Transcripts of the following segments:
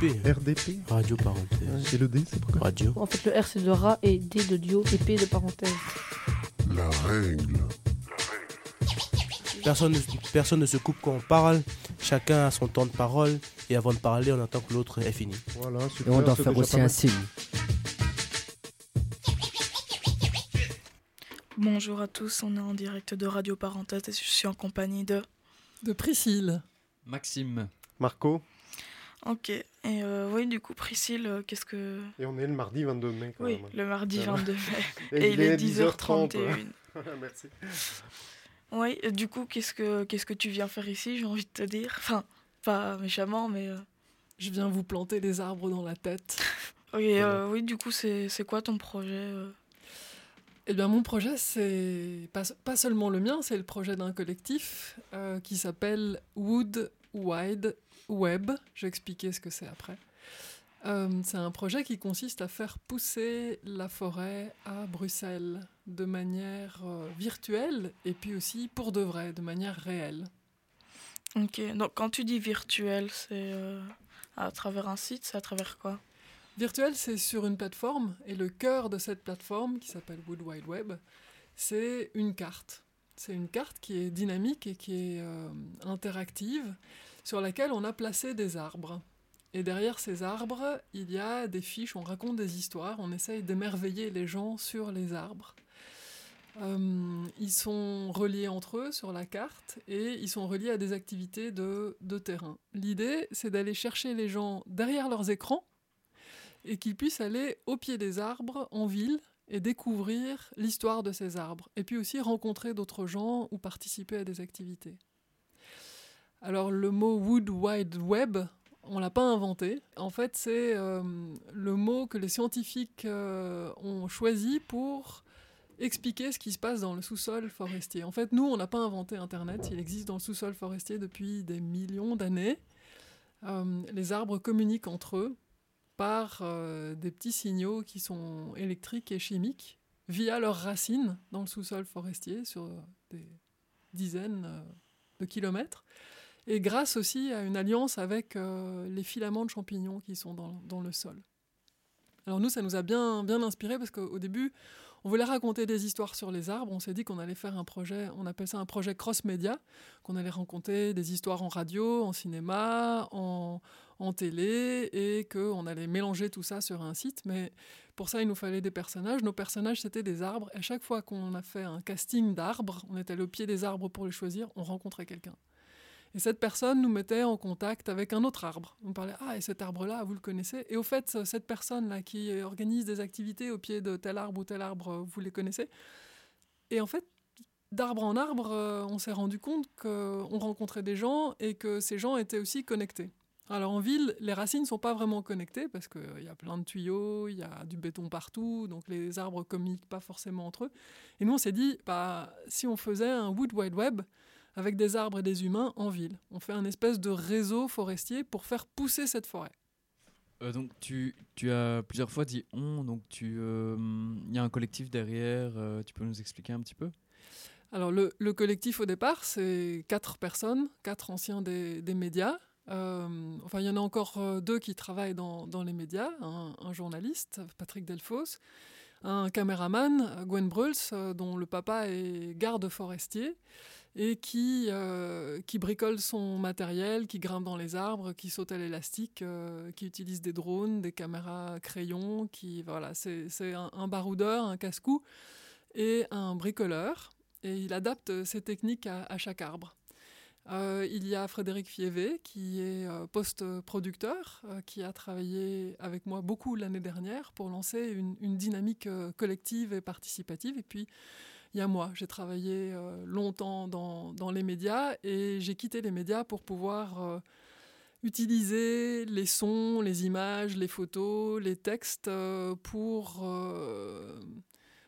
RDP. RDP Radio parenthèse. Et le D, c'est pourquoi Radio. En fait, le R c'est de rat et D de dio et P de parenthèse. La règle. Personne, ne- personne ne se coupe quand on parle. Chacun a son temps de parole. Et avant de parler, on attend que l'autre ait fini. Voilà, Et on doit c'est faire aussi un signe. Bonjour à tous, on est en direct de Radio Parenthèse et je suis en compagnie de... De Priscille. Maxime. Marco, Ok, et euh, oui, du coup, Priscille, euh, qu'est-ce que... et on est le mardi 22 mai quand Oui, même. le mardi Ça va. 22 mai. Et, il est 10h31. Merci. Oui, du coup, qu'est-ce que, qu'est-ce que tu viens faire ici, j'ai envie de te dire? Enfin, pas méchamment, mais... euh, Je viens vous planter les arbres dans la tête. Ok, euh, oui, du coup, c'est, c'est quoi ton projet euh? Eh bien, mon projet, c'est pas, pas seulement le mien, c'est le projet d'un collectif euh, qui s'appelle Wood Wide Web. Je vais expliquer ce que c'est après. Euh, c'est un projet qui consiste à faire pousser la forêt à Bruxelles de manière euh, virtuelle et puis aussi pour de vrai, de manière réelle. Ok, donc quand tu dis virtuel, c'est euh, à travers un site, c'est à travers quoi? Virtuel, c'est sur une plateforme, et le cœur de cette plateforme, qui s'appelle Wood Wide Web, c'est une carte. C'est une carte qui est dynamique et qui est euh, interactive, sur laquelle on a placé des arbres. Et derrière ces arbres, il y a des fiches, on raconte des histoires, on essaye d'émerveiller les gens sur les arbres. Euh, ils sont reliés entre eux sur la carte et ils sont reliés à des activités de, de terrain. L'idée, c'est d'aller chercher les gens derrière leurs écrans et qu'ils puissent aller au pied des arbres en ville et découvrir l'histoire de ces arbres. Et puis aussi rencontrer d'autres gens ou participer à des activités. Alors le mot Wood Wide Web, on l'a pas inventé. En fait, c'est euh, le mot que les scientifiques euh, ont choisi pour expliquer ce qui se passe dans le sous-sol forestier. En fait, nous, on n'a pas inventé Internet. Il existe dans le sous-sol forestier depuis des millions d'années. Euh, les arbres communiquent entre eux par euh, des petits signaux qui sont électriques et chimiques via leurs racines dans le sous-sol forestier sur des dizaines euh, de kilomètres et grâce aussi à une alliance avec euh, les filaments de champignons qui sont dans, dans le sol. Alors nous, ça nous a bien, bien inspiré parce qu'au début, on voulait raconter des histoires sur les arbres. On s'est dit qu'on allait faire un projet, on appelle ça un projet cross-média, qu'on allait raconter des histoires en radio, en cinéma, en, en télé, et qu'on allait mélanger tout ça sur un site. Mais pour ça, il nous fallait des personnages. Nos personnages, c'était des arbres. Et à chaque fois qu'on a fait un casting d'arbres, on était au pied des arbres pour les choisir, on rencontrait quelqu'un. Et cette personne nous mettait en contact avec un autre arbre. On parlait, ah, et cet arbre-là, vous le connaissez? Et au fait, cette personne-là qui organise des activités au pied de tel arbre ou tel arbre, vous les connaissez? Et en fait, d'arbre en arbre, euh, on s'est rendu compte qu'on rencontrait des gens et que ces gens étaient aussi connectés. Alors en ville, les racines ne sont pas vraiment connectées parce qu'il y a plein de tuyaux, il y a du béton partout, donc les arbres communiquent pas forcément entre eux. Et nous, on s'est dit, bah, si on faisait un Wood Wide Web, avec des arbres et des humains en ville. On fait un espèce de réseau forestier pour faire pousser cette forêt. Euh, donc tu, tu as plusieurs fois dit on, donc tu il y a un collectif derrière, euh, tu peux nous expliquer un petit peu? Alors le, le collectif au départ, c'est quatre personnes, quatre anciens des, des médias. Euh, enfin, il y en a encore euh, deux qui travaillent dans, les médias, un, journaliste, Patrick Delfos, un caméraman, Gwen Bruls, euh, dont le papa est garde forestier, et qui, bricole son matériel, qui grimpe dans les arbres, qui saute à l'élastique, qui utilise des drones, des caméras crayons, qui voilà, c'est un, baroudeur, un casse-cou et un bricoleur, et il adapte ses techniques à chaque arbre. Euh, il y a Frédéric Fievé, qui est euh, post-producteur, euh, qui a travaillé avec moi beaucoup l'année dernière pour lancer une, dynamique collective et participative. Et puis, il y a moi, j'ai travaillé longtemps dans, les médias et j'ai quitté les médias pour pouvoir utiliser les sons, les images, les photos, les textes pour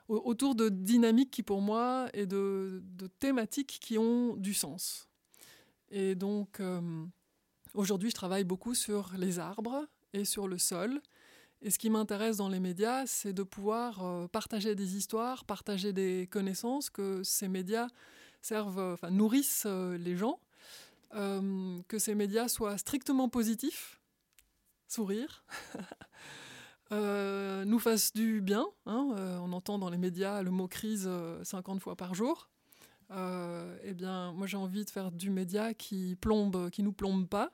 autour de dynamiques qui pour moi et de, thématiques qui ont du sens. Et donc aujourd'hui je travaille beaucoup sur les arbres et sur le sol. Et ce qui m'intéresse dans les médias, c'est de pouvoir euh, partager des histoires, partager des connaissances, que ces médias servent, enfin, nourrissent euh, les gens, euh, que ces médias soient strictement positifs, sourire, euh, nous fasse du bien. hein, euh, on entend dans les médias le mot crise euh, 50 fois par jour. Euh, eh bien, moi j'ai envie de faire du média qui plombe, qui nous plombe pas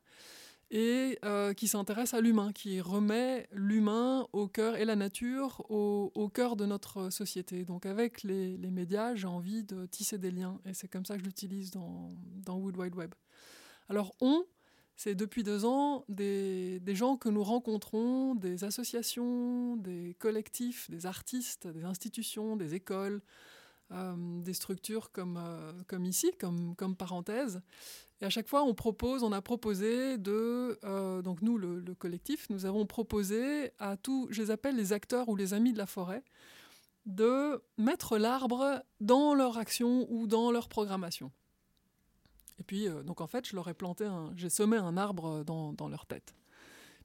et euh, qui s'intéresse à l'humain, qui remet l'humain au cœur et la nature au, cœur de notre société. Donc avec les, les médias, j'ai envie de tisser des liens et c'est comme ça que je l'utilise dans, dans Wood Wide Web. Alors on, c'est depuis deux ans des, des gens que nous rencontrons, des associations, des collectifs, des artistes, des institutions, des écoles, euh, des structures comme, euh, ici, comme, parenthèse. Et à chaque fois, on propose, on a proposé de, euh, donc nous, le, le collectif, nous avons proposé à tous, je les appelle les acteurs ou les amis de la forêt, de mettre l'arbre dans leur action ou dans leur programmation. Et puis, donc en fait, je leur ai planté j'ai semé un arbre dans, dans leur tête.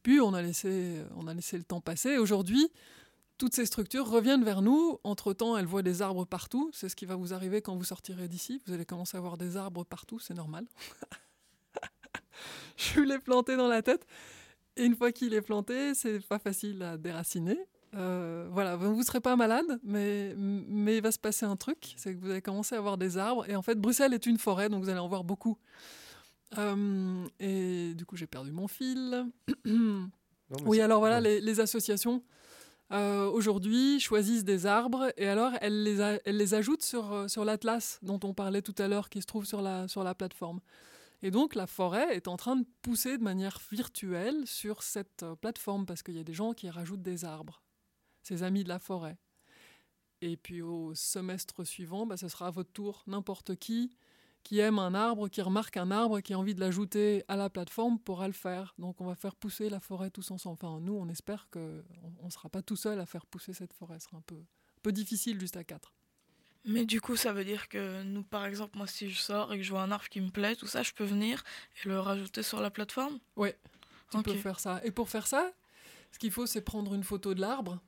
Puis on a laissé, on a laissé le temps passer. Aujourd'hui, toutes ces structures reviennent vers nous. Entre-temps, elles voient des arbres partout. C'est ce qui va vous arriver quand vous sortirez d'ici. Vous allez commencer à voir des arbres partout, c'est normal. Je l'ai planté dans la tête. Et une fois qu'il est planté, c'est pas facile à déraciner. Euh, voilà, vous ne serez pas malade, mais, mais il va se passer un truc, c'est que vous allez commencer à voir des arbres. Et en fait, Bruxelles est une forêt, donc vous allez en voir beaucoup. Euh, et du coup, j'ai perdu mon fil. Non, Oui, alors voilà, les associations euh, aujourd'hui choisissent des arbres et alors elles les, les ajoutent sur, euh, sur l'atlas dont on parlait tout à l'heure qui se trouve sur la, sur la plateforme. Et donc la forêt est en train de pousser de manière virtuelle sur cette euh, plateforme parce qu'il y a des gens qui rajoutent des arbres, ces amis de la forêt. Et puis au semestre suivant, bah, ce sera à votre tour, n'importe qui qui aime un arbre, qui remarque un arbre, qui a envie de l'ajouter à la plateforme pourra le faire. Donc on va faire pousser la forêt tous ensemble. Enfin, nous, on espère qu'on ne sera pas tout seul à faire pousser cette forêt. Ce sera un peu, un peu difficile juste à quatre. Mais du coup, ça veut dire que nous, par exemple, moi, si je sors et que je vois un arbre qui me plaît, tout ça, je peux venir et le rajouter sur la plateforme? Ouais, tu Ok. peux faire ça. Et pour faire ça, ce qu'il faut, c'est prendre une photo de l'arbre.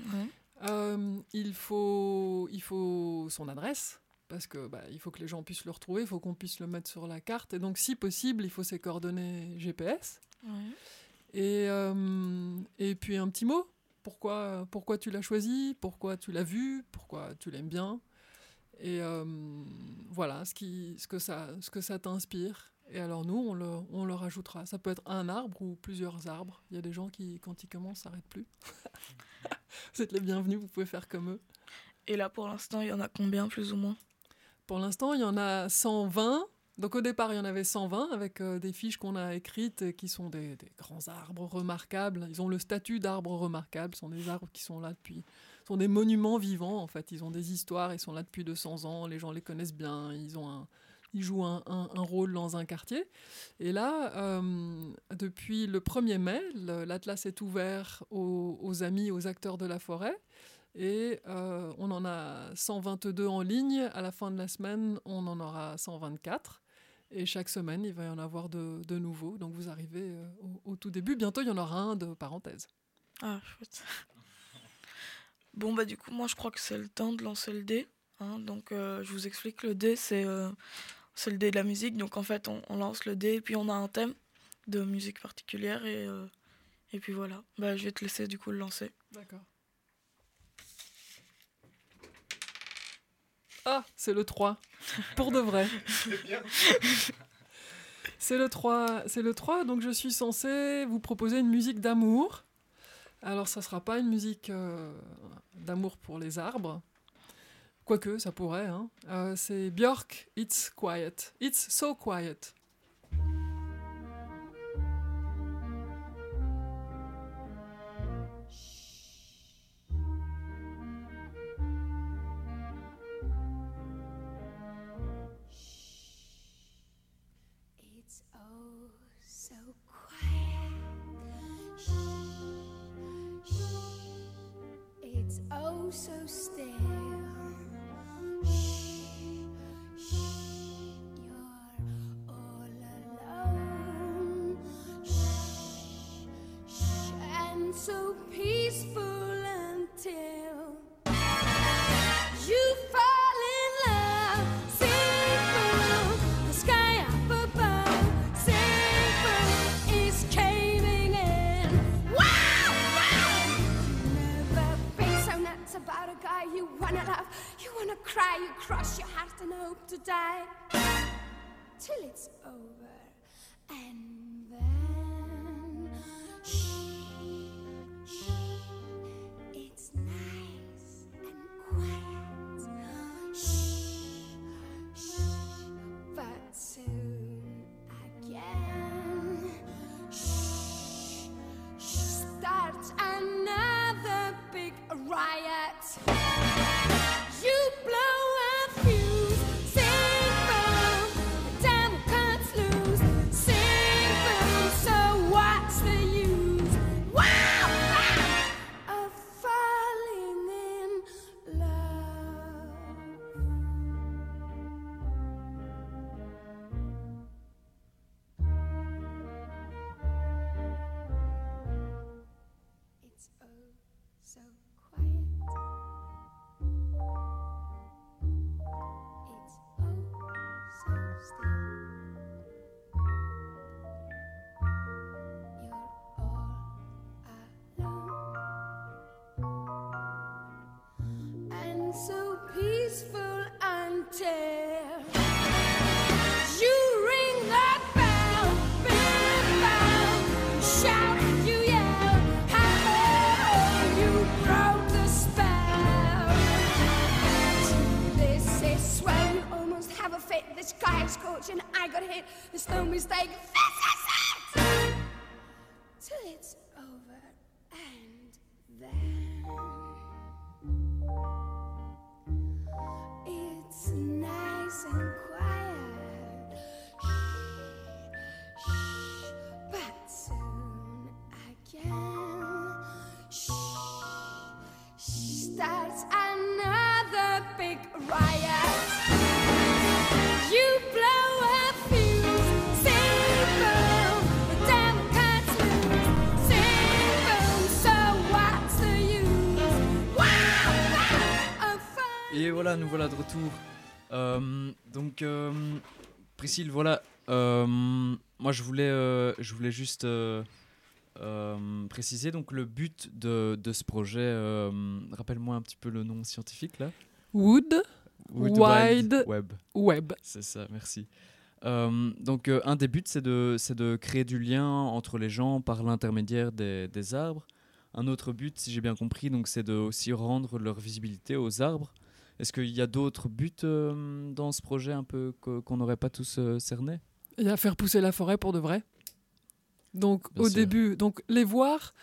Ouais. Euh, il, faut, il faut son adresse, parce que bah, il faut que les gens puissent le retrouver, il faut qu'on puisse le mettre sur la carte. Et donc, si possible, il faut ses coordonnées GPS. Ouais. Et, euh, et puis un petit mot. Pourquoi, pourquoi tu l'as choisi? Pourquoi tu l'as vu? Pourquoi tu l'aimes bien? Et euh, voilà ce, qui, ce que ça, ce que ça t'inspire. Et alors nous, on le, on le rajoutera. Ça peut être un arbre ou plusieurs arbres. Il y a des gens qui, quand ils commencent, s'arrêtent plus. Vous êtes les bienvenus, vous pouvez faire comme eux. Et là, pour l'instant, il y en a combien, plus ou moins? Pour l'instant, il y en a 120. Donc au départ, il y en avait 120 avec euh, des fiches qu'on a écrites qui sont des, grands arbres remarquables. Ils ont le statut d'arbres remarquables. Ce sont des arbres qui sont là depuis... Ce sont des monuments vivants, en fait. Ils ont des histoires, ils sont là depuis 200 ans. Les gens les connaissent bien. Ils, ont un, jouent un, rôle dans un quartier. Et là, euh, depuis le 1er mai, l'Atlas est ouvert aux amis, aux acteurs de la forêt. Et euh, on en a 122 en ligne. À la fin de la semaine, on en aura 124. Et chaque semaine, il va y en avoir de, de nouveaux. Donc vous arrivez euh, au, au tout début. Bientôt, il y en aura un de parenthèse. Ah, chouette. Bon, bah, du coup, moi, je crois que c'est le temps de lancer le dé. hein. donc, euh, je vous explique le dé, c'est euh, le dé de la musique. Donc, en fait, on, on lance le dé, puis on a un thème de musique particulière, et, euh, et puis voilà. Bah, je vais te laisser, du coup, le lancer. D'accord. Ah, c'est le 3. Pour de vrai. C'est le 3, c'est le 3, donc je suis censée vous proposer une musique d'amour. Alors ça sera pas une musique euh, d'amour pour les arbres. Quoique, ça pourrait. Hein. Euh, c'est Björk, It's Quiet. It's So Quiet. So still. Voilà, nous voilà de retour. Euh, donc, euh, Priscille, voilà. euh, moi, je voulais, euh, je voulais juste préciser donc le but de, de ce projet. Rappelle-moi un petit peu le nom scientifique là. Wood Wood Wide Web. Web. C'est ça, merci. Donc, un des buts, c'est de, de créer du lien entre les gens par l'intermédiaire des, des arbres. Un autre but, si j'ai bien compris, donc, c'est de aussi rendre leur visibilité aux arbres. Est-ce qu'il y a d'autres buts euh, dans ce projet un peu qu'on n'aurait pas tous euh, cernés? Il y a faire pousser la forêt pour de vrai. Donc Bien au sûr. début, donc les voir,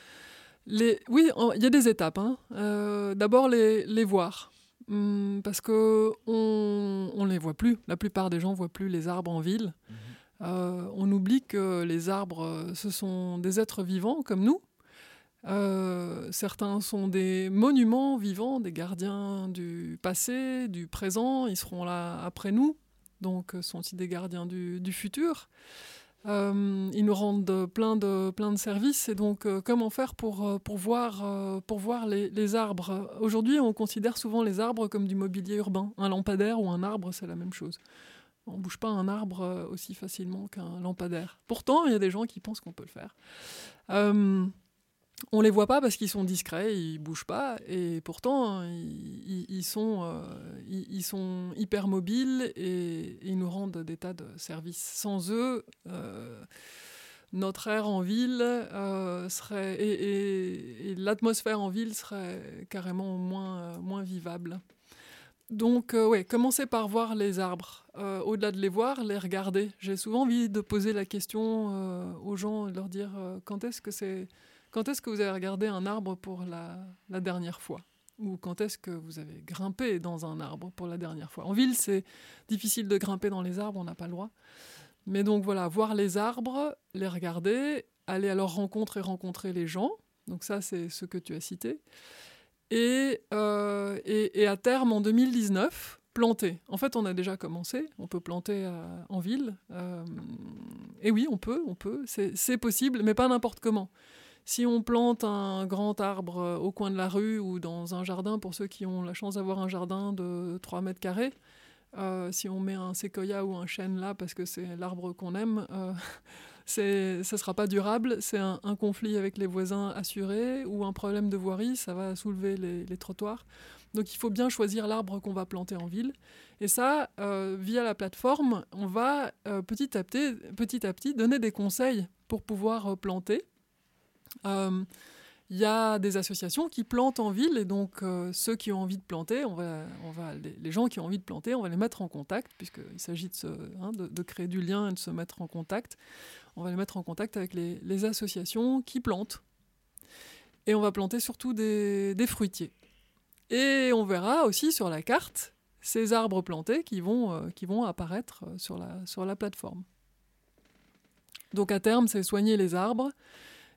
les, oui, il y a des étapes. hein. Euh, D'abord les, les voir, Hum, parce que on, on les voit plus. La plupart des gens voient plus les arbres en ville. Euh, on oublie que les arbres, ce sont des êtres vivants comme nous. Euh, certains sont des monuments vivants, des gardiens du passé, du présent. Ils seront là après nous, donc euh, sont aussi des gardiens du, futur? Euh, ils nous rendent plein de, plein de services. Et donc, comment faire pour, pour voir, pour voir les, les arbres? Aujourd'hui, on considère souvent les arbres comme du mobilier urbain. Un lampadaire ou un arbre, c'est la même chose. On ne bouge pas un arbre aussi facilement qu'un lampadaire. Pourtant, il y a des gens qui pensent qu'on peut le faire. On les voit pas parce qu'ils sont discrets, ils bougent pas, et pourtant ils, sont, euh, hyper mobiles et, ils nous rendent des tas de services. Sans eux, euh, notre air en ville euh, serait et, l'atmosphère en ville serait carrément moins, moins vivable. Donc, euh, ouais, commencer par voir les arbres. Au-delà de les voir, les regarder. J'ai souvent envie de poser la question aux gens de leur dire quand est-ce que c'est quand est-ce que vous avez regardé un arbre pour la, dernière fois? Ou quand est-ce que vous avez grimpé dans un arbre pour la dernière fois? En ville, c'est difficile de grimper dans les arbres, on n'a pas le droit. Mais donc voilà, voir les arbres, les regarder, aller à leur rencontre et rencontrer les gens. Donc ça, c'est ce que tu as cité. Et, euh, et, et à terme, en 2019, planter. En fait, on a déjà commencé. On peut planter euh, en ville. Euh, et oui, on peut, on peut. C'est possible, mais pas n'importe comment. Si on plante un grand arbre euh, au coin de la rue ou dans un jardin, pour ceux qui ont la chance d'avoir un jardin de 3 mètres carrés, euh, si on met un séquoia ou un chêne là parce que c'est l'arbre qu'on aime, euh, ça sera pas durable. C'est un, conflit avec les voisins assuré ou un problème de voirie, ça va soulever les, trottoirs. Donc il faut bien choisir l'arbre qu'on va planter en ville. Et ça, via la plateforme, on va petit, à petit, petit à petit donner des conseils pour pouvoir planter. Euh, Il y a des associations qui plantent en ville et donc euh, ceux qui ont envie de planter, on va, les, gens qui ont envie de planter, on va les mettre en contact puisqu'il s'agit hein, de, créer du lien et de se mettre en contact. On va les mettre en contact avec les, associations qui plantent. Et on va planter surtout des, fruitiers. Et on verra aussi sur la carte ces arbres plantés qui vont, euh, apparaître euh, sur la plateforme. Donc à terme, c'est soigner les arbres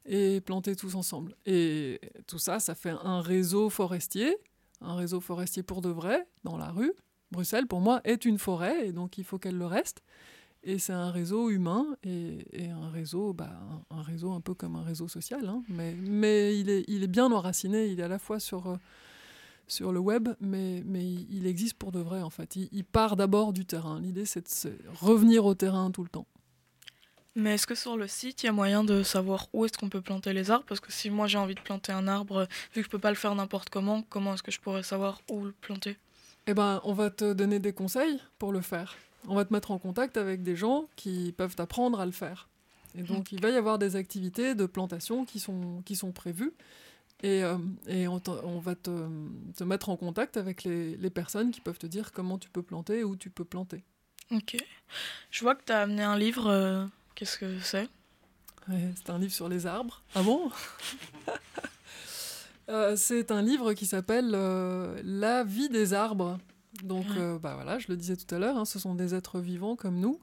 et planter tous ensemble. Et tout ça, ça fait un réseau forestier, un réseau forestier pour de vrai, dans la rue. Bruxelles, pour moi, est une forêt, et donc il faut qu'elle le reste. Et c'est un réseau humain et, et un réseau, bah, un, réseau un peu comme un réseau social, hein. mais, mais il, est, il est bien enraciné, il est à la fois sur, euh, sur le web, mais, mais il, existe pour de vrai en fait. Il, part d'abord du terrain. L'idée c'est de revenir au terrain tout le temps. Mais est-ce que sur le site, il y a moyen de savoir où est-ce qu'on peut planter les arbres? Parce que si moi j'ai envie de planter un arbre, vu que je peux pas le faire n'importe comment, comment est-ce que je pourrais savoir où le planter? Eh ben, on va te donner des conseils pour le faire. On va te mettre en contact avec des gens qui peuvent t'apprendre à le faire. Et donc, il va y avoir des activités de plantation qui sont, qui sont prévues. Et, euh, et on, va te, te mettre en contact avec les, les personnes qui peuvent te dire comment tu peux planter et où tu peux planter. Ok. Je vois que tu as amené un livre. euh, Qu'est-ce que c'est? Ouais, c'est un livre sur les arbres. Ah bon? Euh, C'est un livre qui s'appelle euh, La vie des arbres. Donc, Ah. euh, bah voilà, je le disais tout à l'heure, hein, ce sont des êtres vivants comme nous,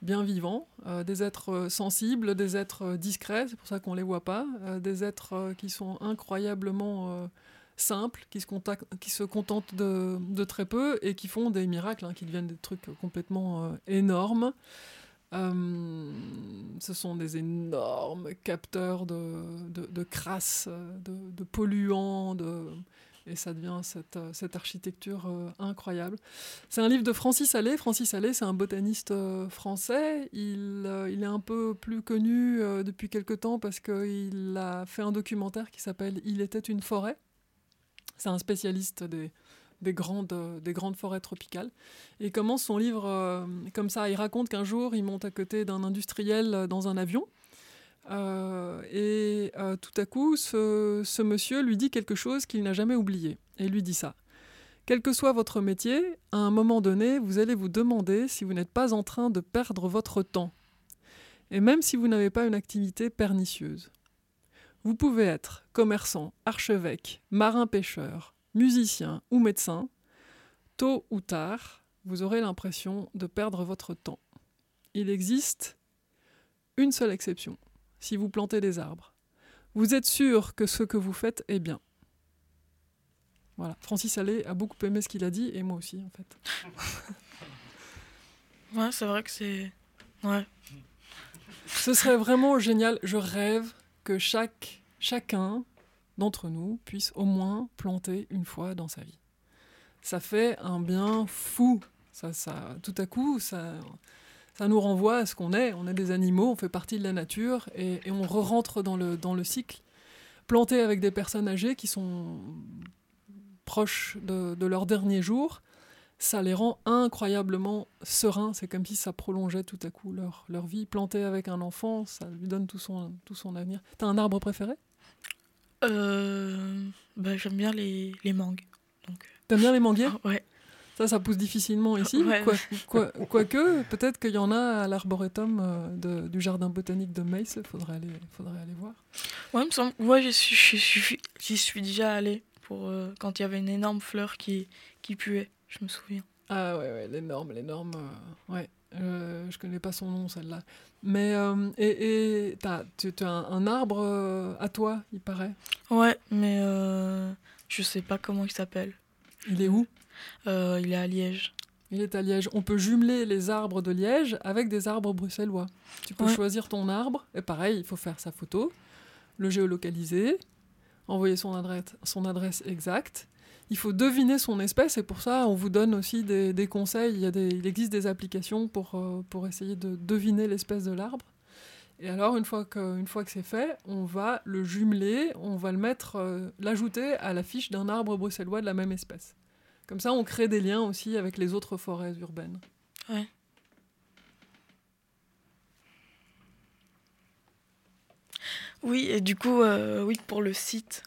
bien vivants, des êtres sensibles, des êtres discrets, c'est pour ça qu'on les voit pas, des êtres qui sont incroyablement simples, qui se, qui se contentent de, de très peu et qui font des miracles, hein, qui deviennent des trucs complètement énormes. Euh, ce sont des énormes capteurs de, de, de crasse, euh, de, polluants, de... et ça devient cette, euh, cette architecture incroyable. C'est un livre de Francis Allais. Francis Allais, c'est un botaniste français. Il, il est un peu plus connu depuis quelque temps parce qu'il a fait un documentaire qui s'appelle Il était une forêt. C'est un spécialiste des, des grandes, euh, des grandes forêts tropicales. Et commence son livre euh, comme ça. Il raconte qu'un jour, il monte à côté d'un industriel euh, dans un avion. Et tout à coup, ce, ce monsieur lui dit quelque chose qu'il n'a jamais oublié. Et lui dit ça. Quel que soit votre métier, à un moment donné, vous allez vous demander si vous n'êtes pas en train de perdre votre temps. Et même si vous n'avez pas une activité pernicieuse. Vous pouvez être commerçant, archevêque, marin-pêcheur, musicien ou médecin. Tôt ou tard, vous aurez l'impression de perdre votre temps. Il existe une seule exception, si vous plantez des arbres. Vous êtes sûr que ce que vous faites est bien. Voilà, Francis Allais a beaucoup aimé ce qu'il a dit, et moi aussi, en fait. Ouais, c'est vrai que c'est. Ouais. Ce serait vraiment génial. Je rêve que chaque, chacun d'entre nous puisse au moins planter une fois dans sa vie. Ça fait un bien fou. Ça, ça, tout à coup, ça, ça nous renvoie à ce qu'on est. On est des animaux, on fait partie de la nature et, on re-rentre dans le, dans le cycle. Planter avec des personnes âgées qui sont proches de, de leur dernier jour, ça les rend incroyablement sereins. C'est comme si ça prolongeait tout à coup leur, leur vie. Planter avec un enfant, ça lui donne tout son, tout son avenir. T'as un arbre préféré? Euh, bah, J'aime bien les, les mangues. Donc, T'aimes bien les manguiers euh, ouais. Ça, ça pousse difficilement ici. Ouais. Quoi- quoi- Quoique, peut-être qu'il y en a à l'arboretum euh, de- du jardin botanique de. Il faudrait aller, faudrait aller voir. Ouais, il me semble. Ouais, j'y suis, j'y suis, j'y suis déjà allée pour, euh, quand il y avait une énorme fleur qui, qui puait. Je me souviens. Ah ouais, ouais l'énorme, l'énorme. euh, ouais, euh, je connais pas son nom, celle-là. Mais, euh, et tu as un, un arbre euh, à toi, il paraît. Ouais, mais euh, je sais pas comment il s'appelle. Il est où? Euh, il est à Liège. Il est à Liège. On peut jumeler les arbres de Liège avec des arbres bruxellois. Tu peux Ouais. choisir ton arbre, et pareil, il faut faire sa photo, le géolocaliser, envoyer son adresse, son adresse exacte. Il faut deviner son espèce, et pour ça, on vous donne aussi des, conseils. Il, existe des applications pour, euh, pour essayer de deviner l'espèce de l'arbre. Et alors, une fois que, une fois que c'est fait, on va le jumeler, on va le mettre, euh, l'ajouter à la fiche d'un arbre bruxellois de la même espèce. Comme ça, on crée des liens aussi avec les autres forêts urbaines. Ouais. Oui, et du coup, euh, oui, pour le site,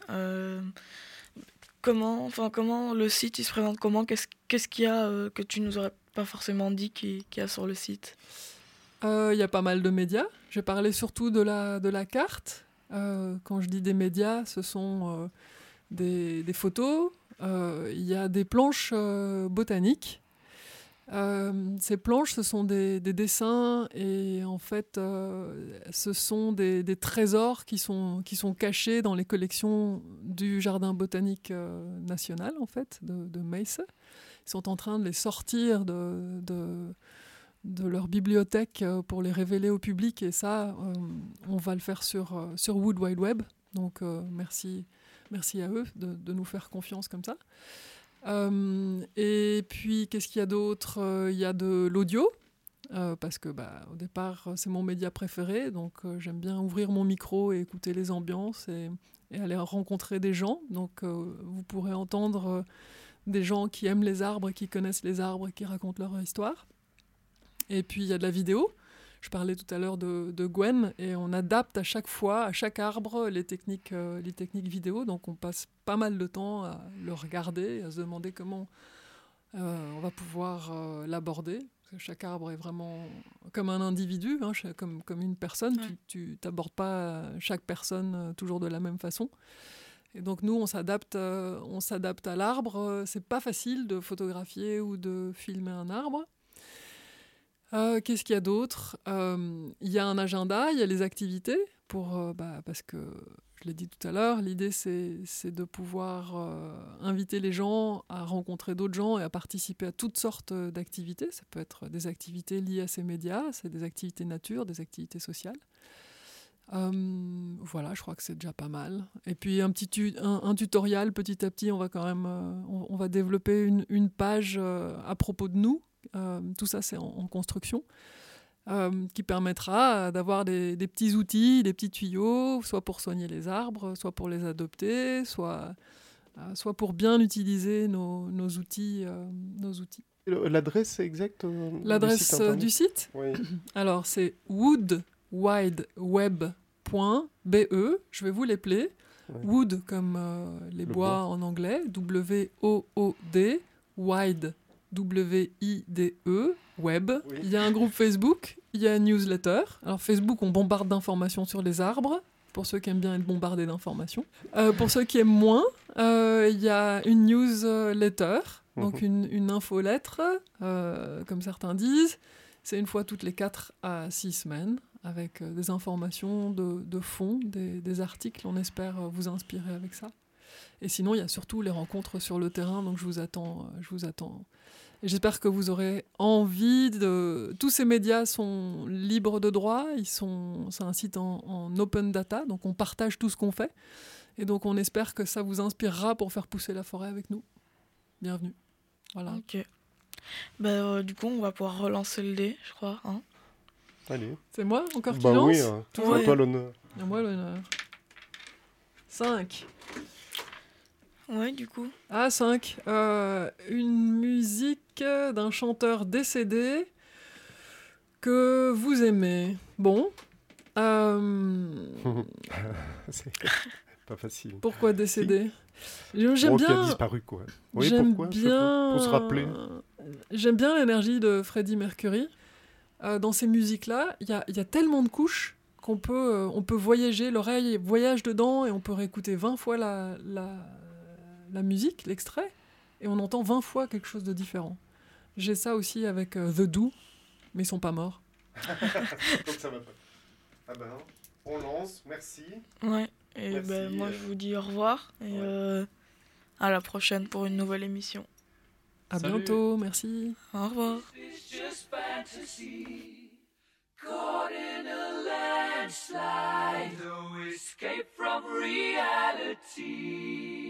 comment, enfin, comment le site se présente Comment? Qu'est-ce qu'il y a euh, que tu nous aurais pas forcément dit qu'il y a sur le site? Euh, Il y a pas mal de médias. Je vais parler surtout de la, de la carte. Euh, quand je dis des médias, ce sont des, photos. Il y a des planches botaniques. Euh, ces planches, ce sont des, des dessins et en fait, euh, ce sont des, trésors qui sont, qui sont cachés dans les collections du Jardin botanique euh, national, en fait, de, de. Ils sont en train de les sortir de, de, leur bibliothèque pour les révéler au public et ça, on va le faire sur, sur Wood Wide Web. Donc merci, merci à eux de nous faire confiance comme ça. Euh, et puis, qu'est-ce qu'il y a d'autre? Euh, Il y a de l'audio, euh, parce que bah, au départ, c'est mon média préféré, donc j'aime bien ouvrir mon micro et écouter les ambiances et, et aller rencontrer des gens. Donc, vous pourrez entendre des gens qui aiment les arbres, qui connaissent les arbres, qui racontent leur histoire. Et puis, il y a de la vidéo. Je parlais tout à l'heure de, de Gwen, et on adapte à chaque fois, à chaque arbre, les techniques, euh, les techniques vidéo. Donc, on passe pas mal de temps à le regarder, à se demander comment euh, on va pouvoir euh, l'aborder. Chaque arbre est vraiment comme un individu, hein, comme, comme une personne. Ouais. Tu n'abordes pas chaque personne toujours de la même façon. Et donc nous, on s'adapte, on s'adapte à l'arbre. C'est pas facile de photographier ou de filmer un arbre. Euh, Qu'est-ce qu'il y a d'autre? Euh, Il y a un agenda, il y a les activités, pour, euh, bah, parce que je l'ai dit tout à l'heure, l'idée c'est de pouvoir euh, inviter les gens à rencontrer d'autres gens et à participer à toutes sortes d'activités. Ça peut être des activités liées à ces médias, c'est des activités nature, des activités sociales. Voilà, je crois que c'est déjà pas mal. Et puis un petit un, tutoriel petit à petit, on va quand même, on, va développer une, page à propos de nous. Euh, tout ça, c'est en, en construction, euh, qui permettra d'avoir des, des petits outils, des petits tuyaux, soit pour soigner les arbres, soit pour les adopter, soit, euh, soit pour bien utiliser nos, nos outils, euh, nos outils. L'adresse exacte du L'adresse site du site, Oui. alors c'est woodwideweb.be. Je vais vous l'épeler. Ouais. Wood comme les Le bois, bois. en anglais. W-O-O-D. Wide. W-I-D-E. E, Web. Oui. Il y a un groupe Facebook. Il y a un newsletter. Alors Facebook, on bombarde d'informations sur les arbres. Pour ceux qui aiment bien être bombardés d'informations. Euh, pour ceux qui aiment moins, euh, il y a une newsletter, donc Mhm. une, une infolettre, euh, comme certains disent. C'est une fois toutes les 4 à 6 semaines, avec des informations de, de fond, des, des articles. On espère vous inspirer avec ça. Et sinon, il y a surtout les rencontres sur le terrain, donc je vous attends. Je vous attends. J'espère que vous aurez envie de... Tous ces médias sont libres de droit, ils sont... c'est un site en, en open data, donc on partage tout ce qu'on fait. Et donc on espère que ça vous inspirera pour faire pousser la forêt avec nous. Bienvenue. Voilà. Ok. Ben, euh, du coup, on va pouvoir relancer le dé, je crois. hein. Allez. C'est moi encore qui Bah lance oui, hein. c'est Ouais. à toi l'honneur. À moi l'honneur. 5. Ouais, du coup. Ah, 5. une musique d'un chanteur décédé que vous aimez. Bon. Euh, c'est pas facile. pourquoi décédé? J'aime qui a bien. disparu, quoi. Oui, J'aime pourquoi? Bien. Pour se rappeler. J'aime bien l'énergie de Freddie Mercury. Euh, dans ces musiques-là, il y a, il y a tellement de couches qu'on peut, euh, on peut voyager, l'oreille voyage dedans et on peut réécouter 20 fois la, la, la musique, l'extrait, et on entend 20 fois quelque chose de différent. J'ai ça aussi avec euh, The Do, mais ils sont pas morts. Donc ça va pas. Ah ben, on lance, merci. Ouais. Et Merci, ben, moi, euh, je vous dis au revoir. Et ouais. euh, à la prochaine pour une nouvelle émission. À Salut. bientôt, merci. Au revoir. It's just fantasy. Caught in a landslide. No escape from reality.